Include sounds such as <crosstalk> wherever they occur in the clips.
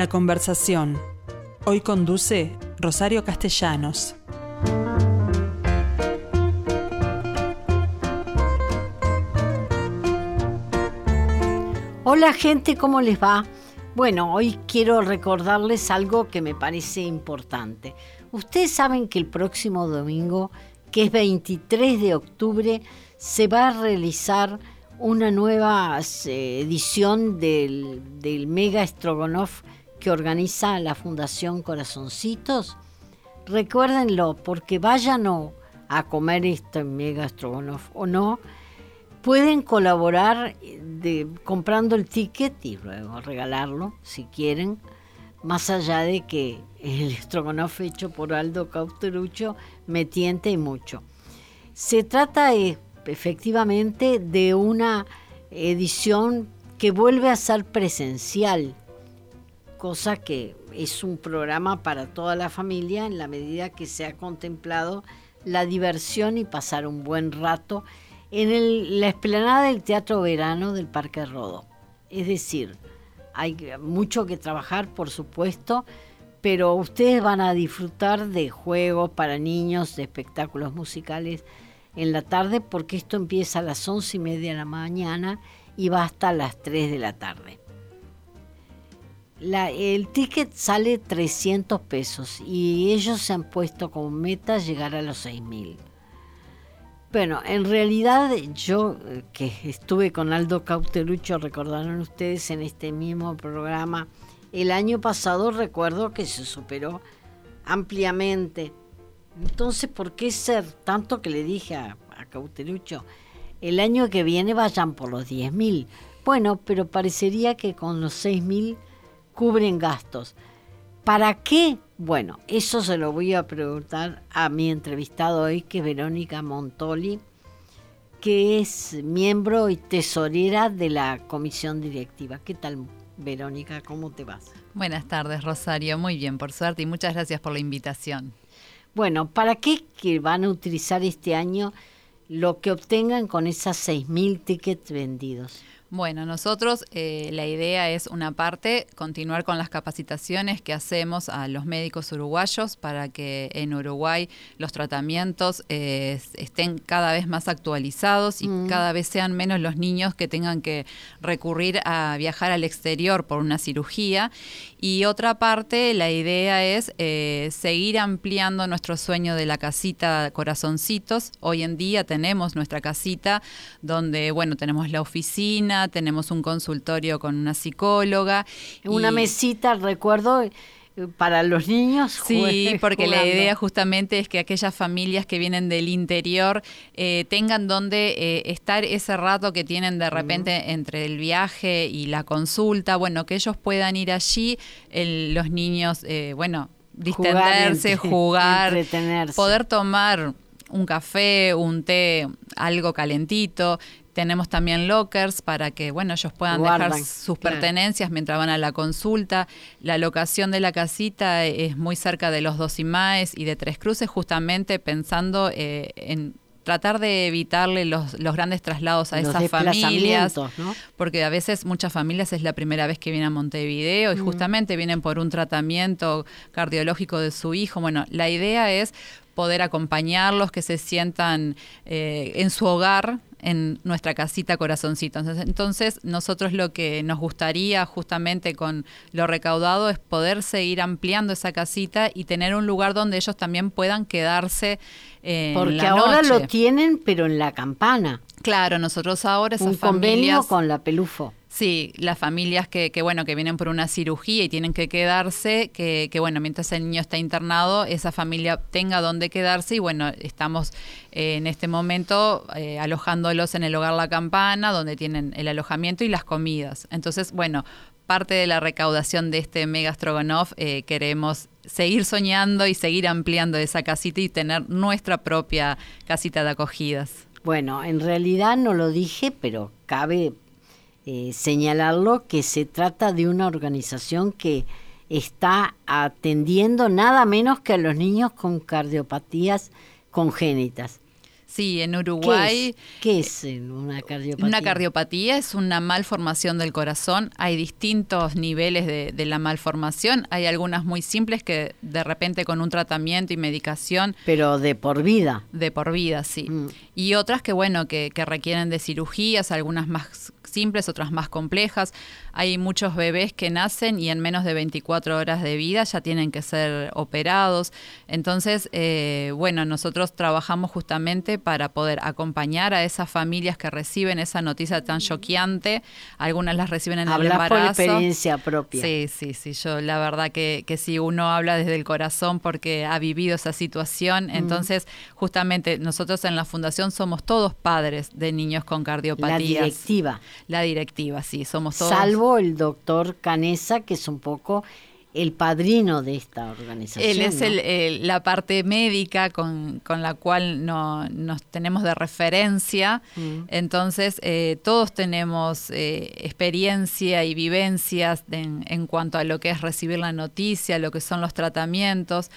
La conversación. Hoy conduce Rosario Castellanos. Hola gente, ¿cómo les va? Bueno, hoy quiero recordarles algo que me parece importante. Ustedes saben que el próximo domingo, que es 23 de octubre, se va a realizar una nueva eh, edición del, del Mega Strogonoff que organiza la Fundación Corazoncitos. Recuérdenlo, porque vayan a comer este Mega Strogonoff o no, pueden colaborar de, comprando el ticket y luego regalarlo si quieren, más allá de que el estrogonoff hecho por Aldo Cauterucho me tiente mucho. Se trata eh, efectivamente de una edición que vuelve a ser presencial, cosa que es un programa para toda la familia en la medida que se ha contemplado la diversión y pasar un buen rato en la explanada del Teatro Verano del Parque Rodó. Es decir, hay mucho que trabajar, por supuesto, pero ustedes van a disfrutar de juegos para niños, de espectáculos musicales en la tarde, porque esto empieza a las once y media de la mañana y va hasta las 3 de la tarde. El ticket sale 300 pesos y ellos se han puesto como meta llegar a los 6 mil. Bueno, en realidad yo eh, que estuve con Aldo Cauterucho, recordaron ustedes en este mismo programa, el año pasado recuerdo que se superó ampliamente. Entonces, ¿por qué ser tanto que le dije a, Cauterucho? El año que viene vayan por los 10 mil. Bueno, pero parecería que con los 6 mil cubren gastos. ¿Para qué? Bueno, eso se lo voy a preguntar a mi entrevistado hoy, que es Verónica Montoli, que es miembro y tesorera de la comisión directiva. ¿Qué tal, Verónica? ¿Cómo te vas? Buenas tardes, Rosario. Muy bien, por suerte, y muchas gracias por la invitación. Bueno, ¿para qué que van a utilizar este año lo que obtengan con esas 6.000 tickets vendidos? Bueno, nosotros eh, la idea es una parte continuar con las capacitaciones que hacemos a los médicos uruguayos para que en Uruguay los tratamientos eh, estén cada vez más actualizados y mm. cada vez sean menos los niños que tengan que recurrir a viajar al exterior por una cirugía. Y otra parte, la idea es eh, seguir ampliando nuestro sueño de la casita Corazoncitos. Hoy en día tenemos nuestra casita donde, bueno, tenemos la oficina tenemos un consultorio con una psicóloga. Una mesita, recuerdo, eh, para los niños. Sí, <laughs> porque la idea justamente es que aquellas familias que vienen del interior eh, tengan donde eh, estar ese rato que tienen de repente entre el viaje y la consulta, bueno, que ellos puedan ir allí, los niños, bueno, distenderse, jugar, poder tomar un café, un té, algo calentito. Tenemos también lockers para que, bueno, ellos puedan dejar sus pertenencias mientras van a la consulta. La locación de la casita es muy cerca de los dos IMAES y de Tres Cruces, justamente pensando eh, en tratar de evitarle los, grandes traslados a esas familias, porque a veces muchas familias es la primera vez que vienen a Montevideo y justamente vienen por un tratamiento cardiológico de su hijo. Bueno, la idea es poder acompañarlos, que se sientan eh, en su hogar, en nuestra casita corazoncito. Entonces, nosotros lo que nos gustaría justamente con lo recaudado es poder seguir ampliando esa casita y tener un lugar donde ellos también puedan quedarse eh, Porque ahora lo tienen, pero en la campana. Claro, nosotros ahora esas un convenio con la Pelufo. Sí, las familias que, que, bueno, que vienen por una cirugía y tienen que quedarse, que, que, bueno, mientras el niño está internado, esa familia tenga donde quedarse y bueno, estamos eh, en este momento eh, alojándolos en el hogar La Campana, donde tienen el alojamiento y las comidas. Entonces, bueno, parte de la recaudación de este Mega Strogonoff eh, queremos seguir soñando y seguir ampliando esa casita y tener nuestra propia casita de acogidas. Bueno, en realidad no lo dije, pero cabe eh, señalarlo que se trata de una organización que está atendiendo nada menos que a los niños con cardiopatías congénitas. Sí, en Uruguay. ¿Qué es, una cardiopatía? Una cardiopatía es una malformación del corazón. Hay distintos niveles de, la malformación. Hay algunas muy simples que de repente con un tratamiento y medicación. Pero de por vida. De por vida, sí. Mm. Y otras que, bueno, que, que requieren de cirugías, algunas más simples, otras más complejas. Hay muchos bebés que nacen y en menos de 24 horas de vida ya tienen que ser operados. Entonces, eh, bueno, nosotros trabajamos justamente para poder acompañar a esas familias que reciben esa noticia tan choqueante. Algunas las reciben en el embarazo. por experiencia propia. Sí, sí, sí. Yo la verdad que, que si uno habla desde el corazón porque ha vivido esa situación, mm. entonces justamente nosotros en la fundación somos todos padres de niños con cardiopatías. La directiva. La directiva, sí, somos todos. Salvo el doctor Canesa, que es un poco el padrino de esta organización. Él es el, la parte médica con, la cual no, nos tenemos de referencia. Mm. Entonces, eh, todos tenemos eh, experiencia y vivencias en, en cuanto a lo que es recibir la noticia, lo que son los tratamientos.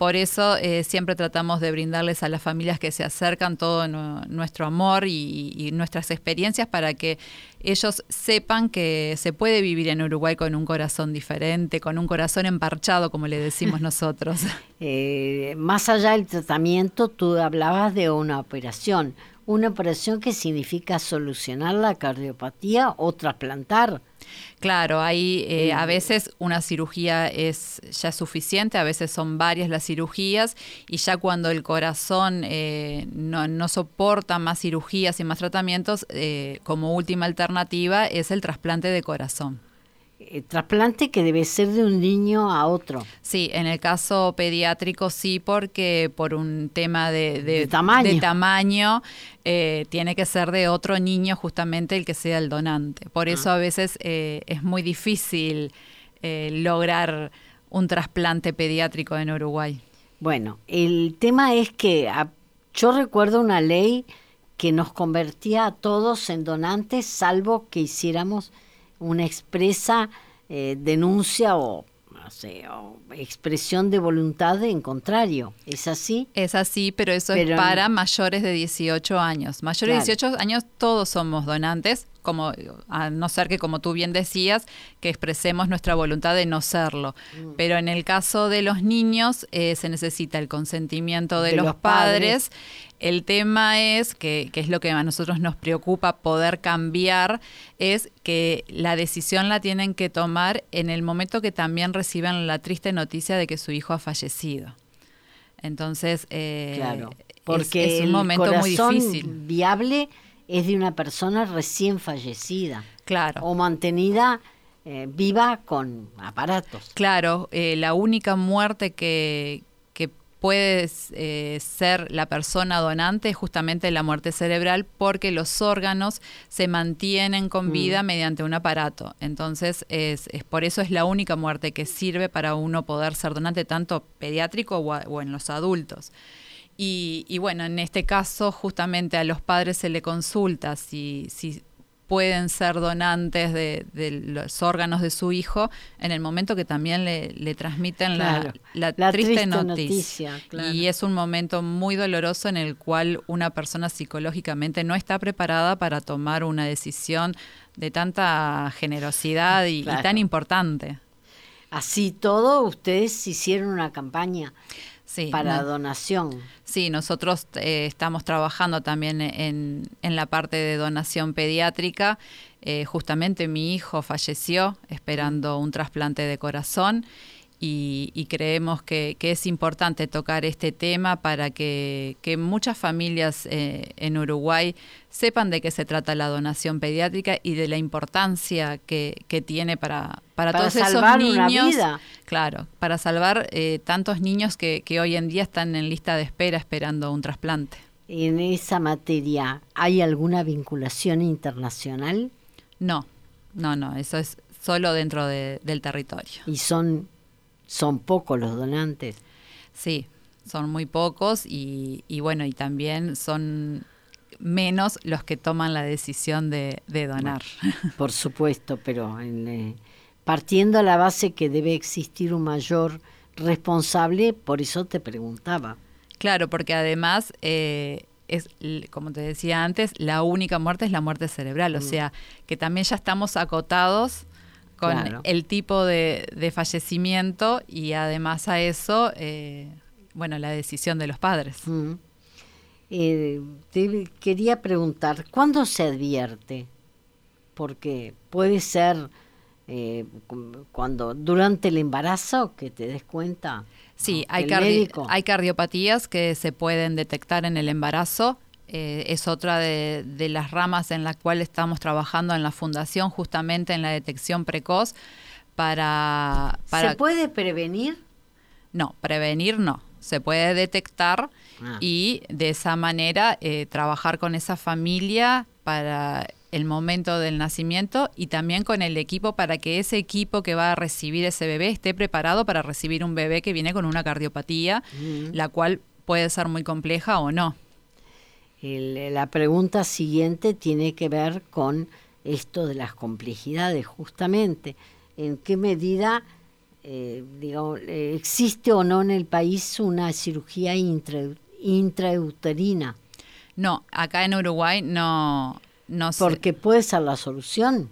Por eso eh, siempre tratamos de brindarles a las familias que se acercan todo nuestro amor y, nuestras experiencias para que ellos sepan que se puede vivir en Uruguay con un corazón diferente, con un corazón emparchado, como le decimos <laughs> nosotros. Eh, más allá del tratamiento, tú hablabas de una operación. Una operación que significa solucionar la cardiopatía o trasplantar. Claro, ahí eh, a veces una cirugía es ya suficiente, a veces son varias las cirugías y ya cuando el corazón eh, no, soporta más cirugías y más tratamientos, eh, como última alternativa es el trasplante de corazón. Eh, trasplante que debe ser de un niño a otro. Sí, en el caso pediátrico sí, porque por un tema de, tamaño, eh, tiene que ser de otro niño justamente el que sea el donante. Por ah. eso a veces eh, es muy difícil lograr un trasplante pediátrico en Uruguay. Bueno, el tema es que yo recuerdo una ley que nos convertía a todos en donantes, salvo que hiciéramos una expresa eh, denuncia o, expresión de voluntad en contrario. ¿Es así? Es así, pero eso es para mayores de 18 años. Mayores de 18 años todos somos donantes, como a no ser que como tú bien decías que expresemos nuestra voluntad de no serlo mm. pero en el caso de los niños eh, se necesita el consentimiento de, los, padres. El tema es que, que es lo que a nosotros nos preocupa poder cambiar es que la decisión la tienen que tomar en el momento que también reciban la triste noticia de que su hijo ha fallecido entonces eh, claro, porque es, un momento muy difícil viable es de una persona recién fallecida. Claro. O mantenida eh, viva con aparatos. Claro, eh, la única muerte que puede eh, ser la persona donante justamente la muerte cerebral porque los órganos se mantienen con mm. vida mediante un aparato. Entonces, es, es, por eso es la única muerte que sirve para uno poder ser donante tanto pediátrico o en los adultos. Y, bueno, en este caso justamente a los padres se le consulta si, si pueden ser donantes de, los órganos de su hijo en el momento que también le, transmiten la, triste, noticia. Y es un momento muy doloroso en el cual una persona psicológicamente no está preparada para tomar una decisión de tanta generosidad y tan importante. Así todo, ustedes hicieron una campaña para donación. Sí, nosotros eh, estamos trabajando también en, en, la parte de donación pediátrica. Eh, justamente mi hijo falleció esperando un trasplante de corazón y, creemos que, es importante tocar este tema para que, muchas familias eh, en Uruguay sepan de qué se trata la donación pediátrica y de la importancia que, tiene para, para, todos esos niños. Claro, para salvar eh, tantos niños que, que hoy en día están en lista de espera esperando un trasplante. En esa materia, ¿hay alguna vinculación internacional? No, no, no, eso es solo dentro del territorio. ¿Y son son pocos los donantes. Sí, son muy pocos y, bueno, y también son menos los que toman la decisión de, donar. <laughs> por supuesto, pero eh, partiendo a la base que debe existir un mayor responsable, por eso te preguntaba. Claro, porque además eh, es, como te decía antes, la única muerte es la muerte cerebral, o mm. sea, que también ya estamos acotados con el tipo de, fallecimiento y además a eso, eh, bueno, la decisión de los padres. Mm. Eh, te quería preguntar, ¿cuándo se advierte? Porque puede ser eh, cuando durante el embarazo que te des cuenta. Sí, hay, hay cardiopatías que se pueden detectar en el embarazo. Eh, es otra de, las ramas en la cual estamos trabajando en la fundación, justamente en la detección precoz. Para, ¿Se puede prevenir? No, prevenir no. Se puede detectar ah. y de esa manera eh, trabajar con esa familia para el momento del nacimiento y también con el equipo para que ese equipo que va a recibir ese bebé esté preparado para recibir un bebé que viene con una cardiopatía, mm. la cual puede ser muy compleja o no. La pregunta siguiente tiene que ver con esto de las complejidades, justamente. ¿En qué medida eh, existe o no en el país una cirugía intrauterina? No, acá en Uruguay no, porque puede ser la solución.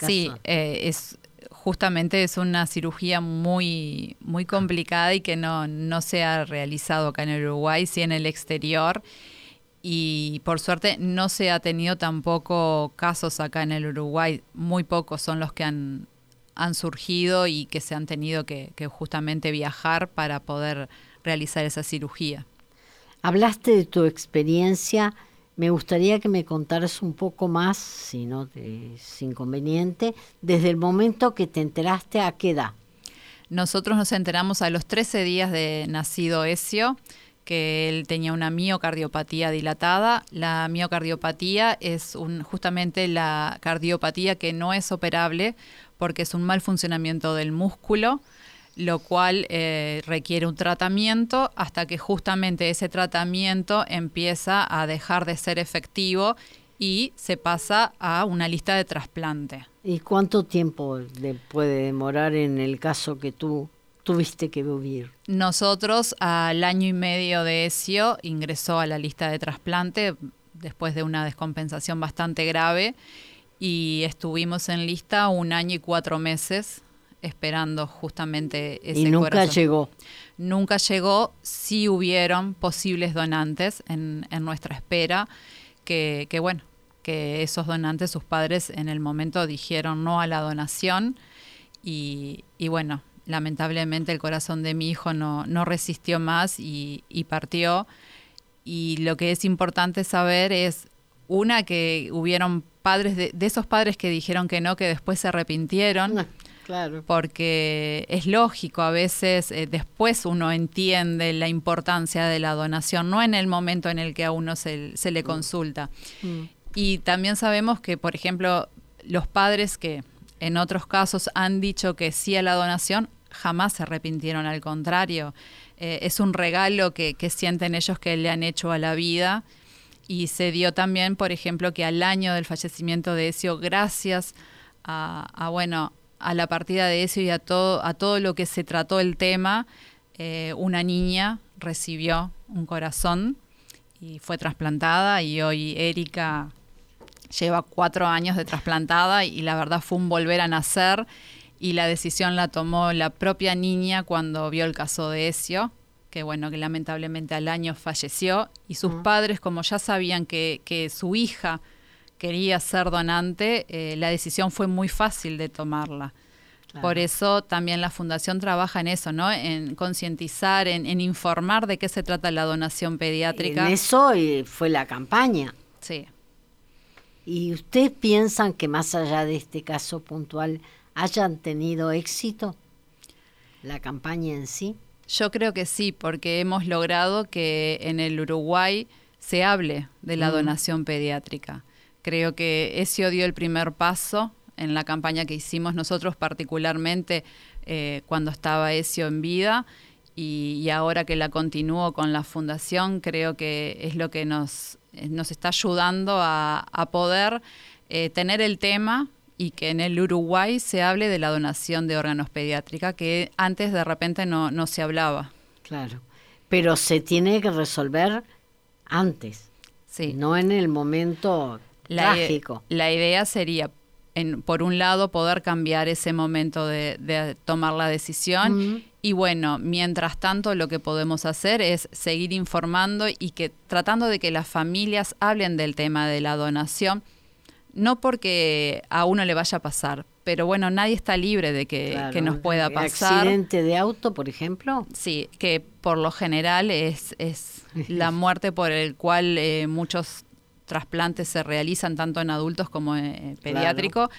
sí, eh, es justamente es una cirugía muy, muy complicada y que no, no se ha realizado acá en Uruguay, sí en el exterior. Y por suerte no se ha tenido tampoco casos acá en el Uruguay, muy pocos son los que han, han surgido y que se han tenido que, que justamente viajar para poder realizar esa cirugía. Hablaste de tu experiencia me gustaría que me contaras un poco más, si no es inconveniente, desde el momento que te enteraste a qué edad. Nosotros nos enteramos a los 13 días de nacido Ezio, que él tenía una miocardiopatía dilatada. La miocardiopatía es justamente la cardiopatía que no es operable porque es un mal funcionamiento del músculo lo cual eh, requiere un tratamiento hasta que justamente ese tratamiento empieza a dejar de ser efectivo y se pasa a una lista de trasplante. ¿Y cuánto tiempo puede demorar en el caso que tú tuviste que vivir? Nosotros al año y medio de ESIO ingresó a la lista de trasplante después de una descompensación bastante grave y estuvimos en lista un año y cuatro meses esperando justamente ese Y nunca llegó. Nunca llegó, sí hubieron posibles donantes en, nuestra espera, que, bueno, que esos donantes, sus padres en el momento dijeron no a la donación y, bueno, lamentablemente el corazón de mi hijo no, no resistió más y, partió. Y lo que es importante saber es, una, que hubieron padres, de, de esos padres que dijeron que no, que después se arrepintieron. Claro. Porque es lógico, a veces eh, después uno entiende la importancia de la donación, no en el momento en el que a uno se, le mm. consulta. Mm. Y también sabemos que, por ejemplo, los padres que en otros casos han dicho que sí a la donación, jamás se arrepintieron, al contrario. Eh, es un regalo que, sienten ellos que le han hecho a la vida. Y se dio también, por ejemplo, que al año del fallecimiento de Ezio, gracias a, bueno, a la partida de eso y a todo, a todo lo que se trató el tema, eh, una niña recibió un corazón y fue trasplantada y hoy Erika lleva cuatro años de trasplantada y la verdad fue un volver a nacer y la decisión la tomó la propia niña cuando vio el caso de Ezio, que bueno, que lamentablemente al año falleció y sus padres como ya sabían que, que su hija quería ser donante, eh, la decisión fue muy fácil de tomarla. Por eso también la fundación trabaja en eso, ¿no? En concientizar, en, informar de qué se trata la donación pediátrica. En eso eh, fue la campaña. Sí. ¿Y ustedes piensan que más allá de este caso puntual hayan tenido éxito la campaña en sí? Yo creo que sí, porque hemos logrado que en el Uruguay se hable de la mm. donación pediátrica. Creo que ese dio el primer paso en la campaña que hicimos nosotros, particularmente eh, cuando estaba Ezio en vida. Y, ahora que la continúo con la fundación, creo que es lo que nos, nos está ayudando a, poder eh, tener el tema y que en el Uruguay se hable de la donación de órganos pediátrica, que antes de repente no, no se hablaba. Claro, pero se tiene que resolver antes, Sí. no en el momento La, trágico. la idea sería, en, por un lado, poder cambiar ese momento de, de tomar la decisión. Y bueno, mientras tanto, lo que podemos hacer es seguir informando y que tratando de que las familias hablen del tema de la donación, no porque a uno le vaya a pasar, pero bueno, nadie está libre de que, Claro, que nos pueda pasar. Accidente de auto, por ejemplo. Sí, que por lo general es, es <laughs> la muerte por el cual eh, muchos trasplantes se realizan tanto en adultos como en pediátrico,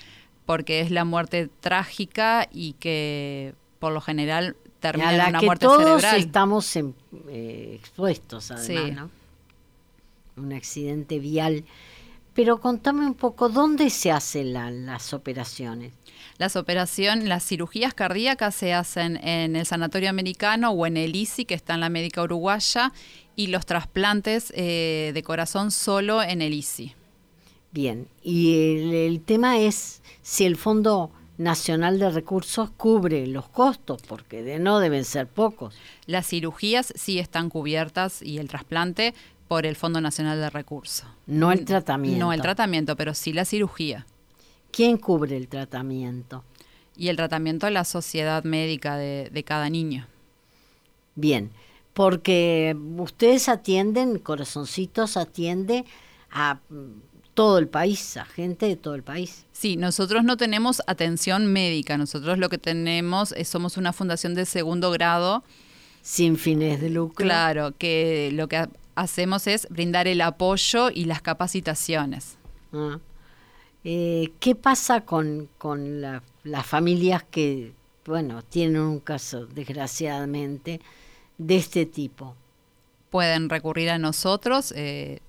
porque es la muerte trágica y que por lo general a termina en una que muerte todos cerebral. estamos en- eh, expuestos, además, Sí. ¿no? Un accidente vial. Pero contame un poco, ¿dónde se hacen la- las operaciones? Las operaciones, las cirugías cardíacas se hacen en el Sanatorio Americano o en el ICI, que está en la Médica Uruguaya, y los trasplantes eh, de corazón solo en el ICI. Bien, y el, el tema es si el Fondo Nacional de Recursos cubre los costos, porque de no deben ser pocos. Las cirugías sí están cubiertas y el trasplante por el Fondo Nacional de Recursos. No el tratamiento. No el tratamiento, pero sí la cirugía. ¿Quién cubre el tratamiento? Y el tratamiento de la sociedad médica de, de cada niño. Bien, porque ustedes atienden, Corazoncitos atiende a mm, todo el país, a gente de todo el país. Sí, nosotros no tenemos atención médica, nosotros lo que tenemos es somos una fundación de segundo grado, Sin fines de lucro. claro, que lo que ha- hacemos es brindar el apoyo y las capacitaciones. Ah. Eh, ¿Qué pasa con, con la- las familias que, bueno, tienen un caso, desgraciadamente, de este tipo? pueden recurrir a nosotros, eh,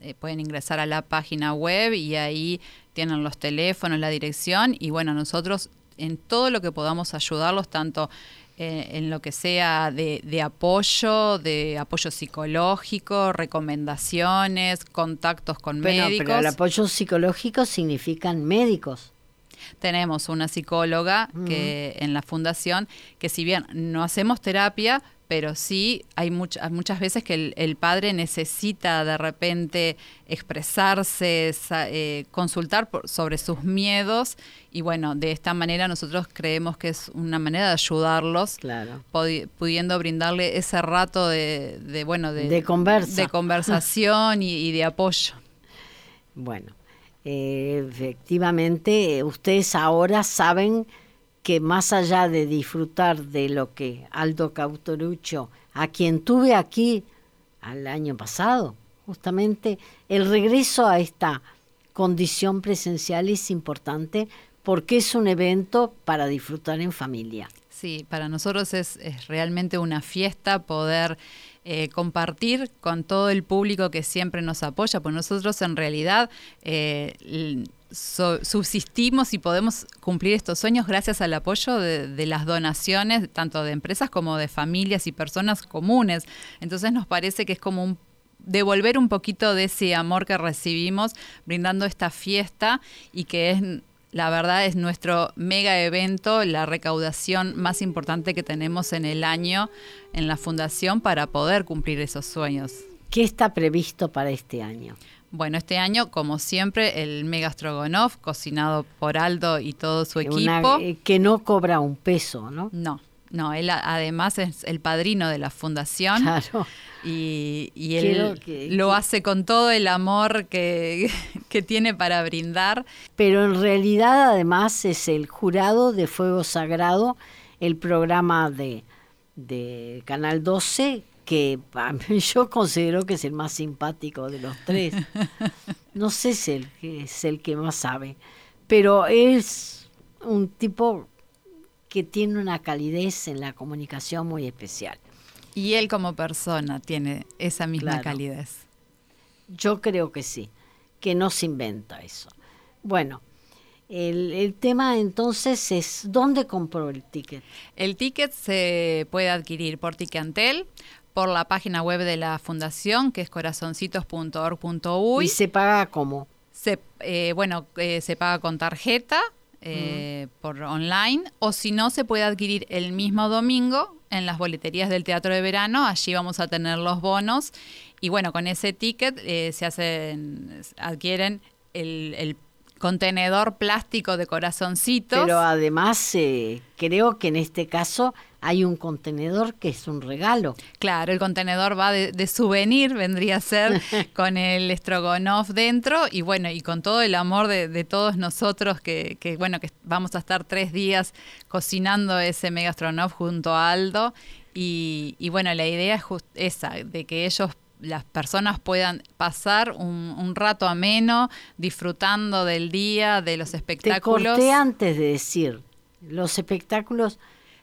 eh, pueden ingresar a la página web y ahí tienen los teléfonos, la dirección y bueno, nosotros en todo lo que podamos ayudarlos, tanto eh, en lo que sea de, de apoyo, de apoyo psicológico, recomendaciones, contactos con médicos. pero el apoyo psicológico significan médicos. Tenemos una psicóloga que en la fundación que si bien no hacemos terapia, pero sí hay muchas muchas veces que el, el padre necesita de repente expresarse, sa- eh, consultar por- sobre sus miedos y bueno, de esta manera nosotros creemos que es una manera de ayudarlos, Claro. pudiendo brindarle ese rato de, de, bueno de, De conversa. de conversación y- y de apoyo. Bueno, eh, efectivamente, ustedes ahora saben que más allá de disfrutar de lo que Aldo Cautorucho, a quien tuve aquí al año pasado, justamente, el regreso a esta condición presencial es importante porque es un evento para disfrutar en familia. Sí, para nosotros es, realmente una fiesta poder eh, compartir con todo el público que siempre nos apoya, pues nosotros en realidad eh, subsistimos y podemos cumplir estos sueños gracias al apoyo de, de las donaciones, tanto de empresas como de familias y personas comunes. Entonces nos parece que es como un devolver un poquito de ese amor que recibimos brindando esta fiesta y que es la verdad es nuestro mega evento, la recaudación más importante que tenemos en el año en la fundación para poder cumplir esos sueños. ¿Qué está previsto para este año? Bueno, este año, como siempre, el Mega Strogonoff, cocinado por Aldo y todo su equipo. Una, eh, que no cobra un peso, ¿no? No, no, él además es el padrino de la fundación. Claro. Y, él que- lo hace con todo el amor que, <laughs> que tiene para brindar. Pero en realidad además es el jurado de Fuego Sagrado, el programa de, de Canal 12, que <laughs> yo considero que es el más simpático de los tres. No sé si el que es el que más sabe, pero es un tipo que tiene una calidez en la comunicación muy especial. Y él como persona tiene esa misma Claro. calidez. Yo creo que sí, que no se inventa eso. Bueno, el, el tema entonces es, ¿dónde compró el ticket? El ticket se puede adquirir por Ticantel, por la página web de la fundación, que es corazoncitos.org.uy. ¿Y se paga cómo? Se, eh, bueno, eh, se paga con tarjeta eh, por online, o si no, se puede adquirir el mismo domingo en las boleterías del Teatro de Verano, allí vamos a tener los bonos y bueno, con ese ticket eh, se hacen, adquieren el, el contenedor plástico de corazoncitos. Pero además eh, creo que en este caso hay un contenedor que es un regalo. Claro, el contenedor va de, souvenir, vendría a ser <laughs> con el estrogonoff dentro y bueno, y con todo el amor de, todos nosotros que, que, bueno, que vamos a estar tres días cocinando ese mega estrogonoff junto a Aldo. Y, y bueno, la idea es esa, de que ellos las personas puedan pasar un, rato ameno disfrutando del día, de los espectáculos. Te corté antes de decir, los espectáculos...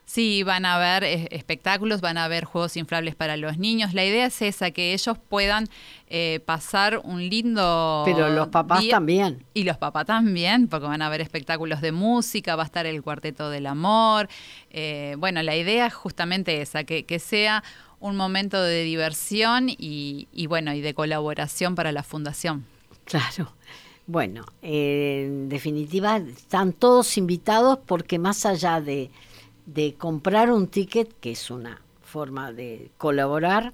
Sí, van a haber eh, espectáculos, van a haber juegos inflables para los niños. La idea es esa, que ellos puedan eh, pasar un lindo... Pero los papás también. Y los papás también, porque van a haber espectáculos de música, va a estar el Cuarteto del Amor. Eh, bueno, la idea es justamente esa, que, que sea un momento de diversión y, bueno, y de colaboración para la fundación. Claro. Bueno, en definitiva, están todos invitados porque más allá de, de comprar un ticket, que es una forma de colaborar,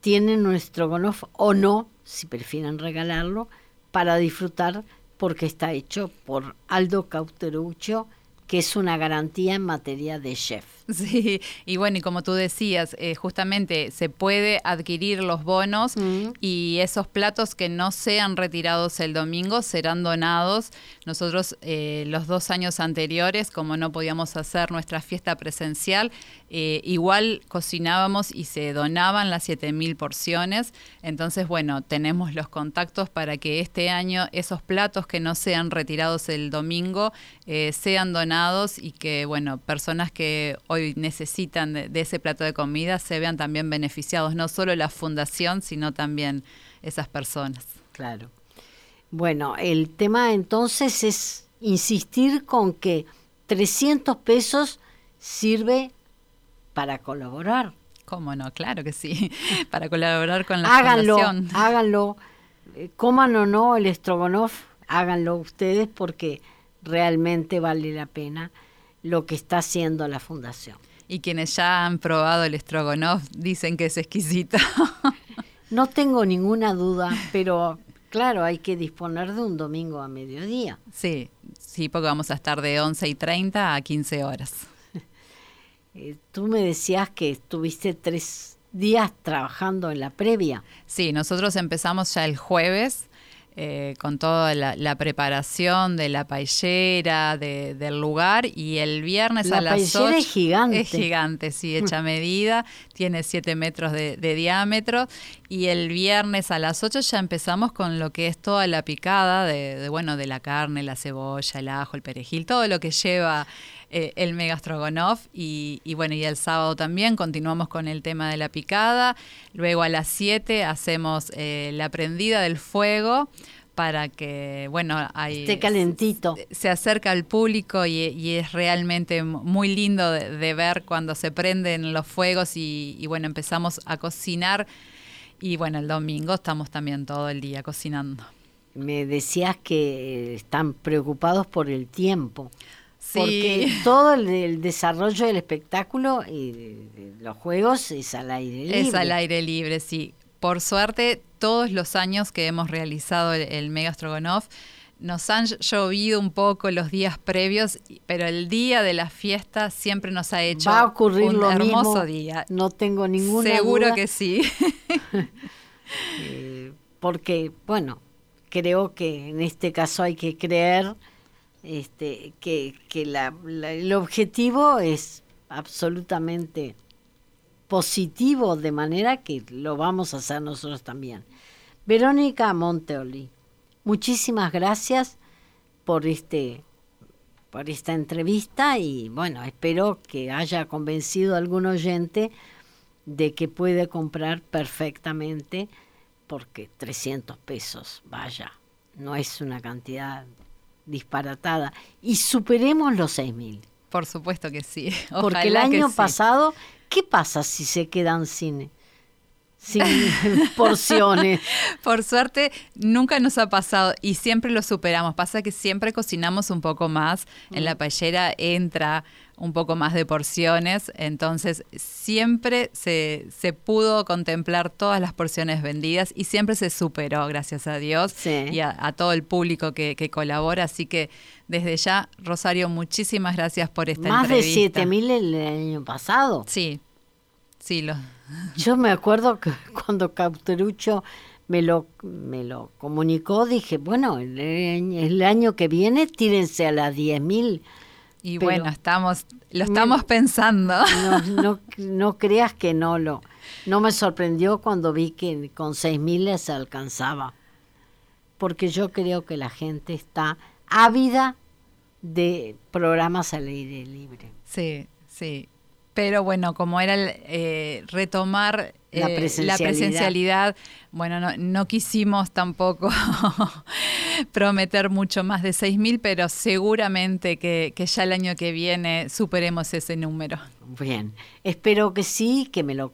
tienen nuestro gonof o no, si prefieren regalarlo, para disfrutar porque está hecho por Aldo Cauteruccio que es una garantía en materia de chef. Sí, y bueno, y como tú decías, eh, justamente se puede adquirir los bonos mm. y esos platos que no sean retirados el domingo serán donados. Nosotros eh, los dos años anteriores, como no podíamos hacer nuestra fiesta presencial, eh, igual cocinábamos y se donaban las 7.000 porciones. Entonces, bueno, tenemos los contactos para que este año esos platos que no sean retirados el domingo sean donados y que, bueno, personas que hoy necesitan de, ese plato de comida se vean también beneficiados, no solo la fundación, sino también esas personas. Claro. Bueno, el tema entonces es insistir con que 300 pesos sirve para colaborar. ¿Cómo no? Claro que sí, <laughs> para colaborar con la háganlo, fundación. Háganlo, eh, coman o no el estrogonoff, háganlo ustedes porque realmente vale la pena lo que está haciendo la fundación. Y quienes ya han probado el estrogonoff dicen que es exquisito. <laughs> no tengo ninguna duda, <laughs> pero claro, hay que disponer de un domingo a mediodía. Sí, sí, porque vamos a estar de 11 y 30 a 15 horas. <laughs> Eh, tú me decías que estuviste tres días trabajando en la previa. Sí, nosotros empezamos ya el jueves eh, con toda la, preparación de la paellera, del lugar, y el viernes a las 8... es gigante. Es gigante, sí, hecha <laughs> medida, tiene 7 metros de, diámetro, y el viernes a las 8 ya empezamos con lo que es toda la picada de, bueno, de la carne, la cebolla, el ajo, el perejil, todo lo que lleva eh, el megastrogonoff y, y bueno, y el sábado también continuamos con el tema de la picada. Luego a las 7 hacemos eh, la prendida del fuego para que, bueno, hay, esté calentito. Se, acerca al público y, es realmente muy lindo de, ver cuando se prenden los fuegos y, y, bueno, empezamos a cocinar. Y bueno, el domingo estamos también todo el día cocinando. Me decías que están preocupados por el tiempo. Porque todo el, desarrollo del espectáculo y los juegos es al aire libre. Es al aire libre, sí. Por suerte, todos los años que hemos realizado el, Mega Strogonoff, nos han llovido un poco los días previos, pero el día de la fiesta siempre nos ha hecho Va a ocurrir un lo hermoso día. No tengo ninguna Seguro que sí. <laughs> Eh, porque, bueno, creo que en este caso hay que creer este, que, el objetivo es absolutamente positivo, de manera que lo vamos a hacer nosotros también. Verónica Monteoli, muchísimas gracias por este por esta entrevista y bueno, espero que haya convencido a algún oyente de que puede comprar perfectamente porque 300 pesos, vaya, no es una cantidad disparatada y superemos los 6.000. Por supuesto que sí. Porque el año pasado, ¿qué pasa si se quedan sin, sin <laughs> porciones? Por suerte, nunca nos ha pasado y siempre lo superamos. Pasa que siempre cocinamos un poco más. En la mm. paellera entra un poco más de porciones, entonces siempre se, se pudo contemplar todas las porciones vendidas y siempre se superó, gracias a Dios, y a, todo el público que, colabora, así que desde ya, Rosario, muchísimas gracias por esta entrevista. Más de 7.000 el año pasado. Sí, sí. Lo... Yo me acuerdo que <laughs> cuando Cauterucho me lo, me lo comunicó, dije, bueno, el, el año que viene tírense a las 10.000 y bueno, estamos, lo estamos pensando. No, <laughs> no, no, creas que no lo. No me sorprendió cuando vi que con seis miles se alcanzaba. Porque yo creo que la gente está ávida de programas al aire libre. Sí, sí. Pero bueno, como era el, eh, retomar la, eh, presencialidad. bueno, no, no quisimos tampoco <laughs> prometer mucho más de 6.000, pero seguramente que, que, ya el año que viene superemos ese número. Bien, espero que sí, que me lo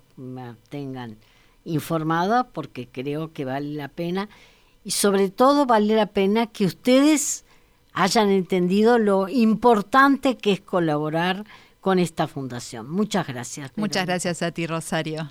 tengan informada, porque creo que vale la pena. Y sobre todo vale la pena que ustedes hayan entendido lo importante que es colaborar con esta fundación. Muchas gracias. Muchas gracias a ti, Rosario.